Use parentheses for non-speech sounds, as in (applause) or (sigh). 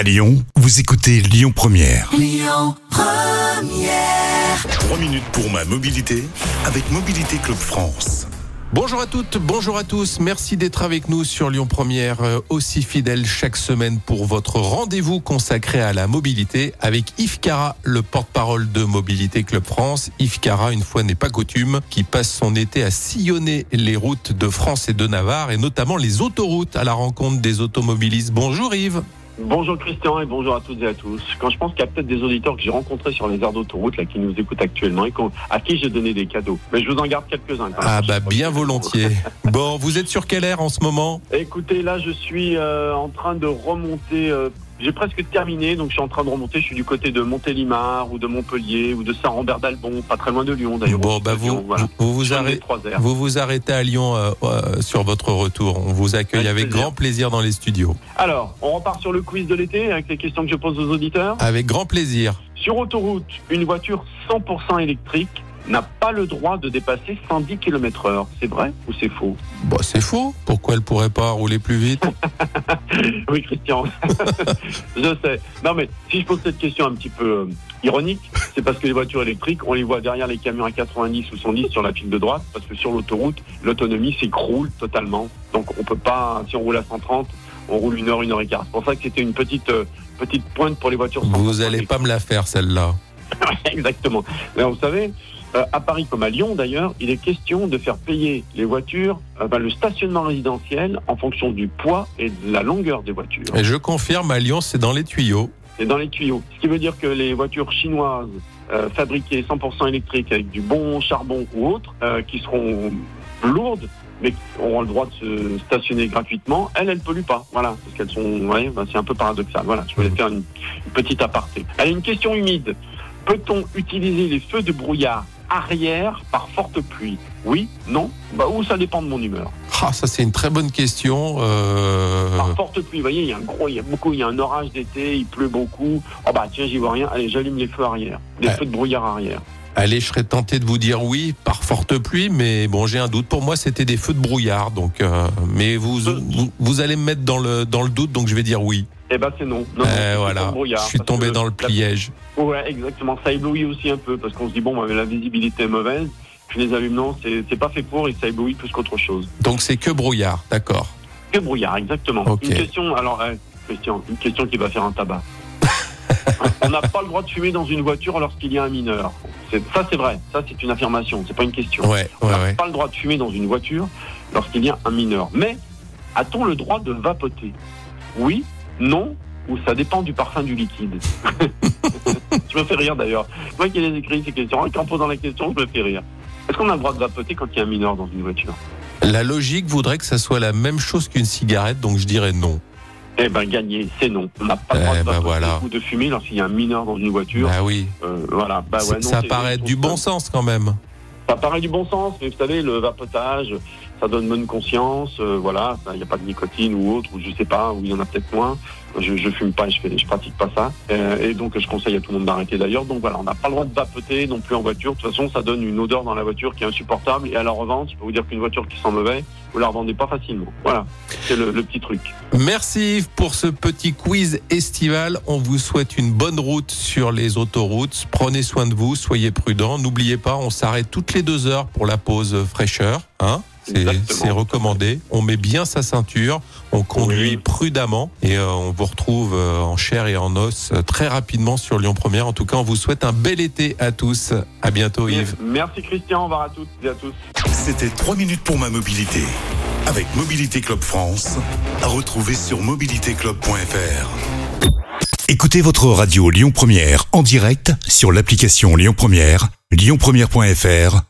À Lyon, vous écoutez Lyon Première. 3 minutes pour ma mobilité avec Mobilité Club France. Bonjour à toutes, bonjour à tous. Merci d'être avec nous sur Lyon Première, euh, aussi fidèle chaque semaine pour votre rendez-vous consacré à la mobilité avec Yves Cara, le porte-parole de Mobilité Club France. Yves Cara, une fois n'est pas coutume, qui passe son été à sillonner les routes de France et de Navarre et notamment les autoroutes à la rencontre des automobilistes. Bonjour Yves. Bonjour Christian et bonjour à toutes et à tous. Quand je pense qu'il y a peut-être des auditeurs que j'ai rencontrés sur les aires d'autoroute là qui nous écoutent actuellement et à qui j'ai donné des cadeaux. Mais je vous en garde quelques-uns. quand même. Ah bah bien volontiers. (laughs) Bon, vous êtes sur quelle aire en ce moment? Écoutez, là je suis euh, en train de remonter. euh, j'ai presque terminé, donc je suis en train de remonter. Je suis du côté de Montélimar ou de Montpellier ou de Saint-Rambert d'Albon, pas très loin de Lyon d'ailleurs. Bon bah vous, Lyon, voilà. vous vous arrêtez. Vous vous arrêtez à Lyon euh, euh, sur votre retour. On vous accueille Avec avec plaisir. grand plaisir dans les studios. Alors, on repart sur le quiz de l'été avec les questions que je pose aux auditeurs. Avec grand plaisir. Sur autoroute, une voiture 100% électrique n'a pas le droit de dépasser 110 km heure. C'est vrai ou c'est faux? Bon, c'est faux. Pourquoi elle pourrait pas rouler plus vite? (laughs) Oui, Christian. (laughs) je sais. Non, mais si je pose cette question un petit peu euh, ironique, c'est parce que les voitures électriques, on les voit derrière les camions à 90 ou 110 sur la file de droite, parce que sur l'autoroute, l'autonomie s'écroule totalement. Donc on peut pas, si on roule à 130, on roule une heure, une heure et quart. C'est pour ça que c'était une petite euh, petite pointe pour les voitures. Vous 100% allez pas me la faire celle-là. (laughs) Exactement. Mais vous savez, euh, à Paris comme à Lyon d'ailleurs, il est question de faire payer les voitures, euh, ben, le stationnement résidentiel en fonction du poids et de la longueur des voitures. Et je confirme, à Lyon, c'est dans les tuyaux. C'est dans les tuyaux. Ce qui veut dire que les voitures chinoises euh, fabriquées 100% électriques avec du bon charbon ou autre, euh, qui seront lourdes, mais qui auront le droit de se stationner gratuitement, elles, elles polluent pas. Voilà, parce qu'elles sont, ouais, ben, c'est un peu paradoxal. Voilà, je voulais faire une, une petite aparté. Allez, une question humide. Peut-on utiliser les feux de brouillard arrière par forte pluie Oui, non Bah ou ça dépend de mon humeur. Ah, ça c'est une très bonne question. Euh, Par forte pluie, vous voyez, il y a un gros, il y a beaucoup, il y a un orage d'été, il pleut beaucoup. Oh bah tiens, j'y vois rien. Allez, j'allume les feux arrière, les Ouais. feux de brouillard arrière. Allez, je serais tenté de vous dire oui par forte pluie, mais bon, j'ai un doute. Pour moi, c'était des feux de brouillard. Donc, euh, mais vous, vous, vous allez me mettre dans le dans le doute, donc je vais dire oui. Eh ben c'est non. non, Euh, c'est voilà, je suis tombé dans le la- pliège. Ouais, exactement. Ça éblouit aussi un peu parce qu'on se dit bon, bah, la visibilité est mauvaise. Je les allume, non, c'est pas fait pour et ça éblouit plus qu'autre chose. Donc c'est que brouillard, d'accord. Que brouillard, exactement. Une question, alors, euh, Christian, une question qui va faire un tabac. (laughs) On n'a pas le droit de fumer dans une voiture lorsqu'il y a un mineur. Ça, c'est vrai. Ça, c'est une affirmation. C'est pas une question. Ouais, On ouais, n'a ouais. pas le droit de fumer dans une voiture lorsqu'il y a un mineur. Mais a-t-on le droit de vapoter? Oui, non, ou ça dépend du parfum du liquide (laughs) Je me fais rire d'ailleurs. Moi qui les écrit ces questions, et en posant la question, je me fais rire. Est-ce qu'on a le droit de vapoter quand il y a un mineur dans une voiture? La logique voudrait que ça soit la même chose qu'une cigarette, donc je dirais non. Eh ben, gagné, c'est non. On n'a pas le droit Eh de ben, voilà. ou de fumer lorsqu'il y a un mineur dans une voiture. Ah oui, Euh, voilà. Bah, ouais, non, ça paraît du bon sens quand même. Ça paraît du bon sens, mais vous savez, le vapotage, ça donne bonne conscience, euh, voilà, il n'y a pas de nicotine ou autre, ou je sais pas, ou il y en a peut-être moins. Je, je fume pas, je fais, pratique pas ça, Euh, et donc je conseille à tout le monde d'arrêter d'ailleurs. Donc voilà, on n'a pas le droit de vapoter non plus en voiture. De toute façon, ça donne une odeur dans la voiture qui est insupportable. Et à la revente, je peux vous dire qu'une voiture qui sent mauvais, vous la revendez pas facilement. Voilà, c'est le, le petit truc. Merci pour ce petit quiz estival. On vous souhaite une bonne route sur les autoroutes. Prenez soin de vous, soyez prudents. N'oubliez pas, on s'arrête toutes les deux heures pour la pause fraîcheur. Hein. C'est recommandé. On met bien sa ceinture, on conduit Oui. prudemment et euh, on vous retrouve euh, en chair et en os euh, très rapidement sur Lyon Première. En tout cas, on vous souhaite un bel été à tous. À bientôt Yves. Merci Christian, au revoir à toutes et à tous. C'était 3 minutes pour ma mobilité avec Mobilité Club France. À retrouver sur mobilitéclub.fr. Écoutez votre radio Lyon Première en direct sur l'application Lyon Première, lyonpremière.fr